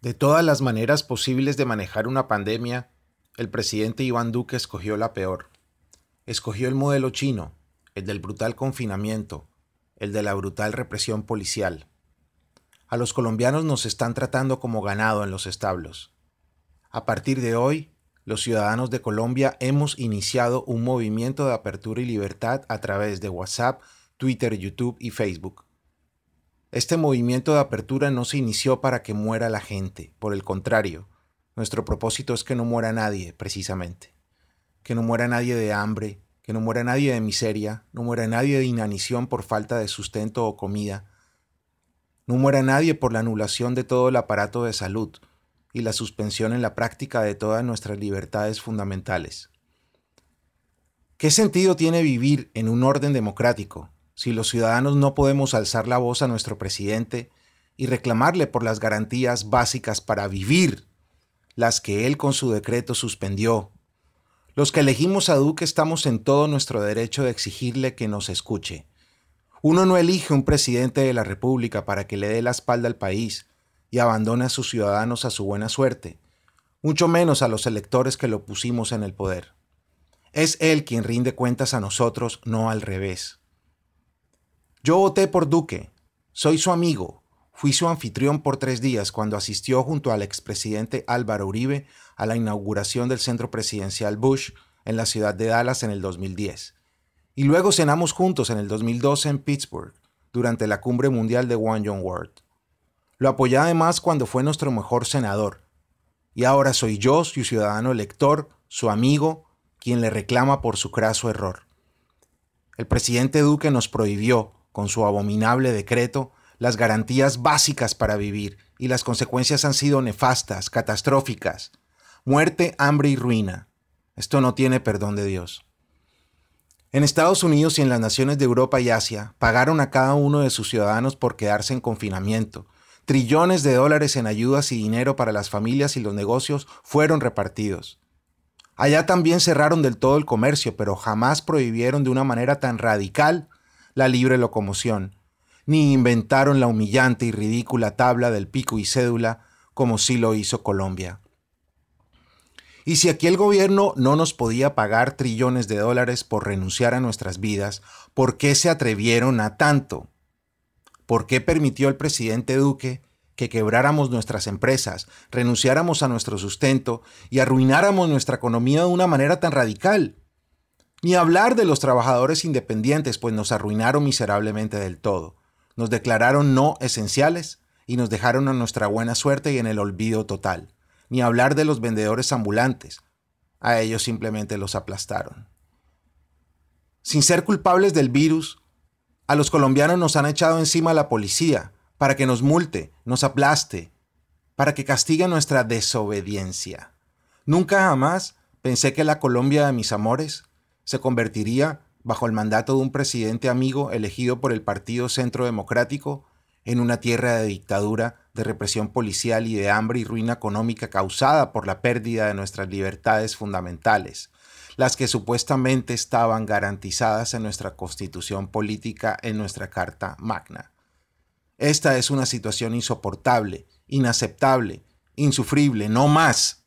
De todas las maneras posibles de manejar una pandemia, el presidente Iván Duque escogió la peor. Escogió el modelo chino, el del brutal confinamiento, el de la brutal represión policial. A los colombianos nos están tratando como ganado en los establos. A partir de hoy, los ciudadanos de Colombia hemos iniciado un movimiento de apertura y libertad a través de WhatsApp, Twitter, YouTube y Facebook. Este movimiento de apertura no se inició para que muera la gente, por el contrario, nuestro propósito es que no muera nadie, precisamente. Que no muera nadie de hambre, que no muera nadie de miseria, no muera nadie de inanición por falta de sustento o comida, no muera nadie por la anulación de todo el aparato de salud y la suspensión en la práctica de todas nuestras libertades fundamentales. ¿Qué sentido tiene vivir en un orden democrático si los ciudadanos no podemos alzar la voz a nuestro presidente y reclamarle por las garantías básicas para vivir, las que él con su decreto suspendió. Los que elegimos a Duque estamos en todo nuestro derecho de exigirle que nos escuche. Uno no elige un presidente de la República para que le dé la espalda al país y abandone a sus ciudadanos a su buena suerte, mucho menos a los electores que lo pusimos en el poder. Es él quien rinde cuentas a nosotros, no al revés. Yo voté por Duque. Soy su amigo. Fui su anfitrión por tres días cuando asistió junto al expresidente Álvaro Uribe a la inauguración del centro presidencial Bush en la ciudad de Dallas en el 2010. Y luego cenamos juntos en el 2012 en Pittsburgh, durante la cumbre mundial de One Young World. Lo apoyé además cuando fue nuestro mejor senador. Y ahora soy yo, su ciudadano elector, su amigo, quien le reclama por su craso error. El presidente Duque nos prohibió, con su abominable decreto, las garantías básicas para vivir, y las consecuencias han sido nefastas, catastróficas. Muerte, hambre y ruina. Esto no tiene perdón de Dios. En Estados Unidos y en las naciones de Europa y Asia pagaron a cada uno de sus ciudadanos por quedarse en confinamiento. Trillones de dólares en ayudas y dinero para las familias y los negocios fueron repartidos. Allá también cerraron del todo el comercio, pero jamás prohibieron de una manera tan radical la libre locomoción, ni inventaron la humillante y ridícula tabla del pico y cédula como sí lo hizo Colombia. Y si aquí el gobierno no nos podía pagar trillones de dólares por renunciar a nuestras vidas, ¿por qué se atrevieron a tanto? ¿Por qué permitió el presidente Duque que quebráramos nuestras empresas, renunciáramos a nuestro sustento y arruináramos nuestra economía de una manera tan radical? Ni hablar de los trabajadores independientes, pues nos arruinaron miserablemente del todo. Nos declararon no esenciales y nos dejaron a nuestra buena suerte y en el olvido total. Ni hablar de los vendedores ambulantes. A ellos simplemente los aplastaron. Sin ser culpables del virus, a los colombianos nos han echado encima la policía para que nos multe, nos aplaste, para que castigue nuestra desobediencia. Nunca jamás pensé que la Colombia de mis amores se convertiría, bajo el mandato de un presidente amigo elegido por el Partido Centro Democrático, en una tierra de dictadura, de represión policial y de hambre y ruina económica causada por la pérdida de nuestras libertades fundamentales, las que supuestamente estaban garantizadas en nuestra constitución política, en nuestra Carta Magna. Esta es una situación insoportable, inaceptable, insufrible, no más.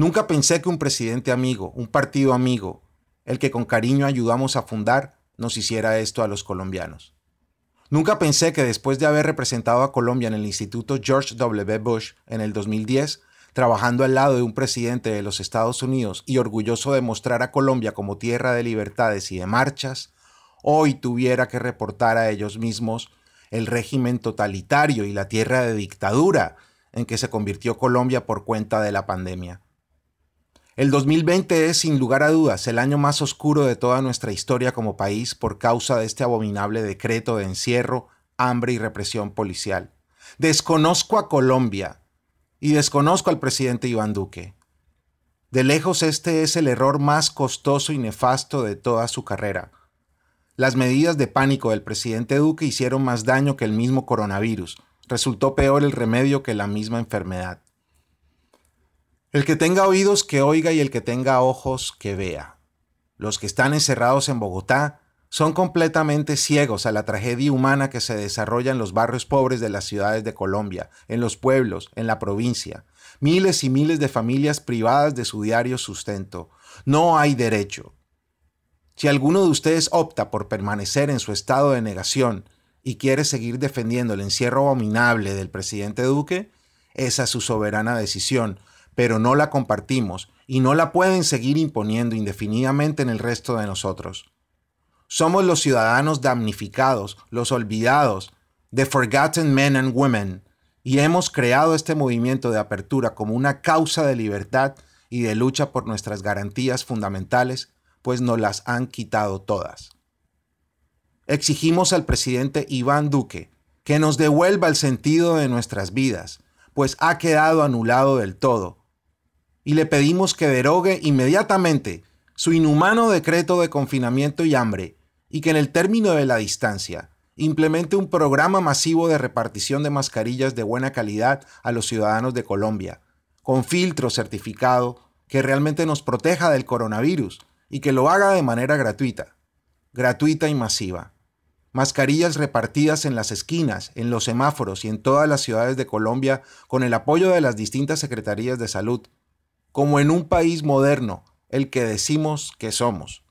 Nunca pensé que un presidente amigo, un partido amigo, el que con cariño ayudamos a fundar, nos hiciera esto a los colombianos. Nunca pensé que después de haber representado a Colombia en el Instituto George W. Bush en el 2010, trabajando al lado de un presidente de los Estados Unidos y orgulloso de mostrar a Colombia como tierra de libertades y de marchas, hoy tuviera que reportar a ellos mismos el régimen totalitario y la tierra de dictadura en que se convirtió Colombia por cuenta de la pandemia. El 2020 es, sin lugar a dudas, el año más oscuro de toda nuestra historia como país por causa de este abominable decreto de encierro, hambre y represión policial. Desconozco a Colombia y desconozco al presidente Iván Duque. De lejos este es el error más costoso y nefasto de toda su carrera. Las medidas de pánico del presidente Duque hicieron más daño que el mismo coronavirus. Resultó peor el remedio que la misma enfermedad. El que tenga oídos que oiga y el que tenga ojos que vea. Los que están encerrados en Bogotá son completamente ciegos a la tragedia humana que se desarrolla en los barrios pobres de las ciudades de Colombia, en los pueblos, en la provincia. Miles y miles de familias privadas de su diario sustento. No hay derecho. Si alguno de ustedes opta por permanecer en su estado de negación y quiere seguir defendiendo el encierro abominable del presidente Duque, esa es su soberana decisión, pero no la compartimos y no la pueden seguir imponiendo indefinidamente en el resto de nosotros. Somos los ciudadanos damnificados, los olvidados, the forgotten men and women, y hemos creado este movimiento de apertura como una causa de libertad y de lucha por nuestras garantías fundamentales, pues nos las han quitado todas. Exigimos al presidente Iván Duque que nos devuelva el sentido de nuestras vidas, pues ha quedado anulado del todo, y le pedimos que derogue inmediatamente su inhumano decreto de confinamiento y hambre y que en el término de la distancia implemente un programa masivo de repartición de mascarillas de buena calidad a los ciudadanos de Colombia, con filtro certificado que realmente nos proteja del coronavirus y que lo haga de manera gratuita, gratuita y masiva. Mascarillas repartidas en las esquinas, en los semáforos y en todas las ciudades de Colombia con el apoyo de las distintas secretarías de salud, como en un país moderno, el que decimos que somos.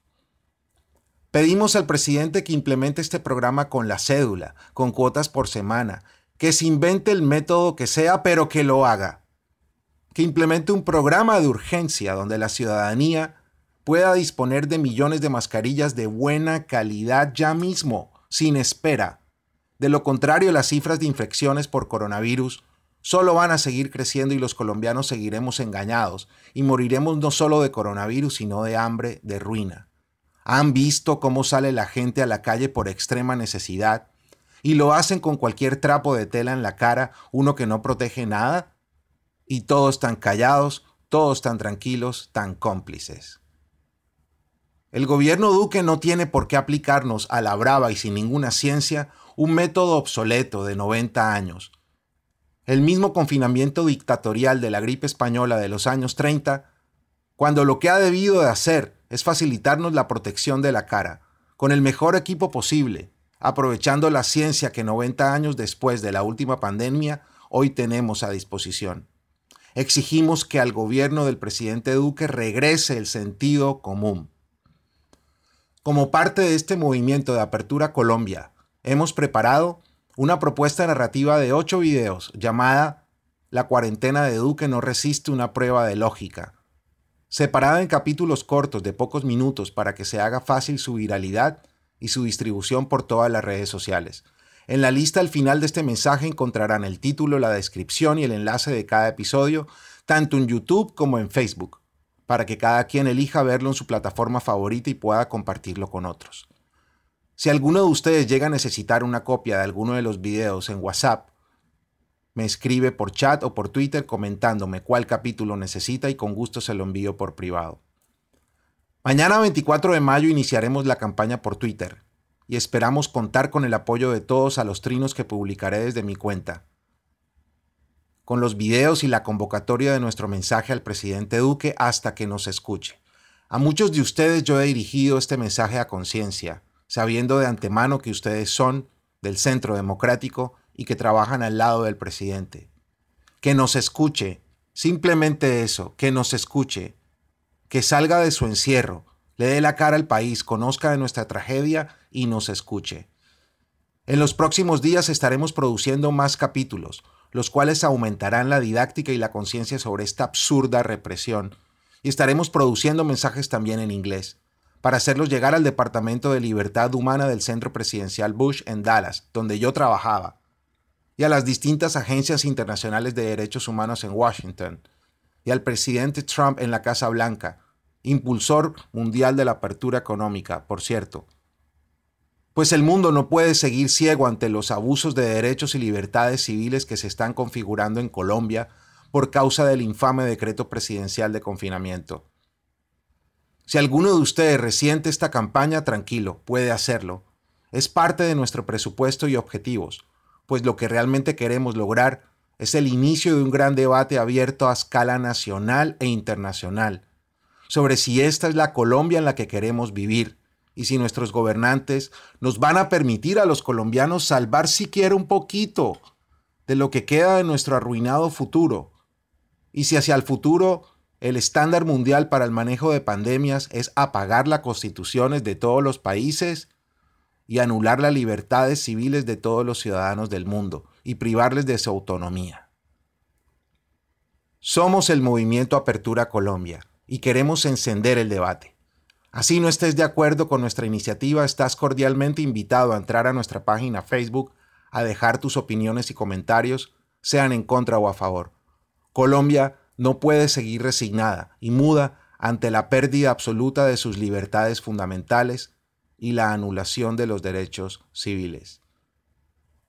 Pedimos al presidente que implemente este programa con la cédula, con cuotas por semana, que se invente el método que sea, pero que lo haga. Que implemente un programa de urgencia donde la ciudadanía pueda disponer de millones de mascarillas de buena calidad ya mismo, sin espera. De lo contrario, las cifras de infecciones por coronavirus solo van a seguir creciendo y los colombianos seguiremos engañados y moriremos no solo de coronavirus, sino de hambre, de ruina. Han visto cómo sale la gente a la calle por extrema necesidad y lo hacen con cualquier trapo de tela en la cara, uno que no protege nada. Y todos tan callados, todos tan tranquilos, tan cómplices. El gobierno Duque no tiene por qué aplicarnos a la brava y sin ninguna ciencia un método obsoleto de 90 años. El mismo confinamiento dictatorial de la gripe española de los años 30, cuando lo que ha debido de hacer es facilitarnos la protección de la cara, con el mejor equipo posible, aprovechando la ciencia que 90 años después de la última pandemia hoy tenemos a disposición. Exigimos que al gobierno del presidente Duque regrese el sentido común. Como parte de este movimiento de Apertura Colombia, hemos preparado una propuesta narrativa de ocho videos llamada La cuarentena de Duque no resiste una prueba de lógica, separada en capítulos cortos de pocos minutos para que se haga fácil su viralidad y su distribución por todas las redes sociales. En la lista al final de este mensaje encontrarán el título, la descripción y el enlace de cada episodio, tanto en YouTube como en Facebook, para que cada quien elija verlo en su plataforma favorita y pueda compartirlo con otros. Si alguno de ustedes llega a necesitar una copia de alguno de los videos en WhatsApp, me escribe por chat o por Twitter comentándome cuál capítulo necesita y con gusto se lo envío por privado. Mañana 24 de mayo iniciaremos la campaña por Twitter y esperamos contar con el apoyo de todos a los trinos que publicaré desde mi cuenta. Con los videos y la convocatoria de nuestro mensaje al presidente Duque hasta que nos escuche. A muchos de ustedes yo he dirigido este mensaje a conciencia, sabiendo de antemano que ustedes son del Centro Democrático y que trabajan al lado del presidente. Que nos escuche, simplemente eso, que nos escuche, que salga de su encierro, le dé la cara al país, conozca de nuestra tragedia y nos escuche. En los próximos días estaremos produciendo más capítulos, los cuales aumentarán la didáctica y la conciencia sobre esta absurda represión, y estaremos produciendo mensajes también en inglés, para hacerlos llegar al Departamento de Libertad Humana del Centro Presidencial Bush en Dallas, donde yo trabajaba, y a las distintas agencias internacionales de derechos humanos en Washington, y al presidente Trump en la Casa Blanca, impulsor mundial de la apertura económica, por cierto. Pues el mundo no puede seguir ciego ante los abusos de derechos y libertades civiles que se están configurando en Colombia por causa del infame decreto presidencial de confinamiento. Si alguno de ustedes resiente esta campaña, tranquilo, puede hacerlo. Es parte de nuestro presupuesto y objetivos pues lo que realmente queremos lograr es el inicio de un gran debate abierto a escala nacional e internacional sobre si esta es la Colombia en la que queremos vivir, y si nuestros gobernantes nos van a permitir a los colombianos salvar siquiera un poquito de lo que queda de nuestro arruinado futuro, y si hacia el futuro el estándar mundial para el manejo de pandemias es apagar las constituciones de todos los países y anular las libertades civiles de todos los ciudadanos del mundo y privarles de su autonomía. Somos el movimiento Apertura Colombia y queremos encender el debate. Así no estés de acuerdo con nuestra iniciativa, estás cordialmente invitado a entrar a nuestra página Facebook, a dejar tus opiniones y comentarios, sean en contra o a favor. Colombia no puede seguir resignada y muda ante la pérdida absoluta de sus libertades fundamentales y la anulación de los derechos civiles.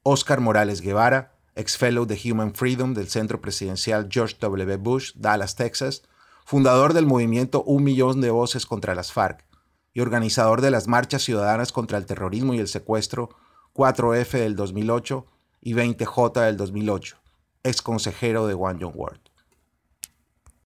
Oscar Morales Guevara, ex fellow de Human Freedom del Centro Presidencial George W. Bush, Dallas, Texas, fundador del movimiento Un Millón de Voces contra las FARC y organizador de las marchas ciudadanas contra el terrorismo y el secuestro 4F del 2008 y 20J del 2008, ex consejero de One Young World.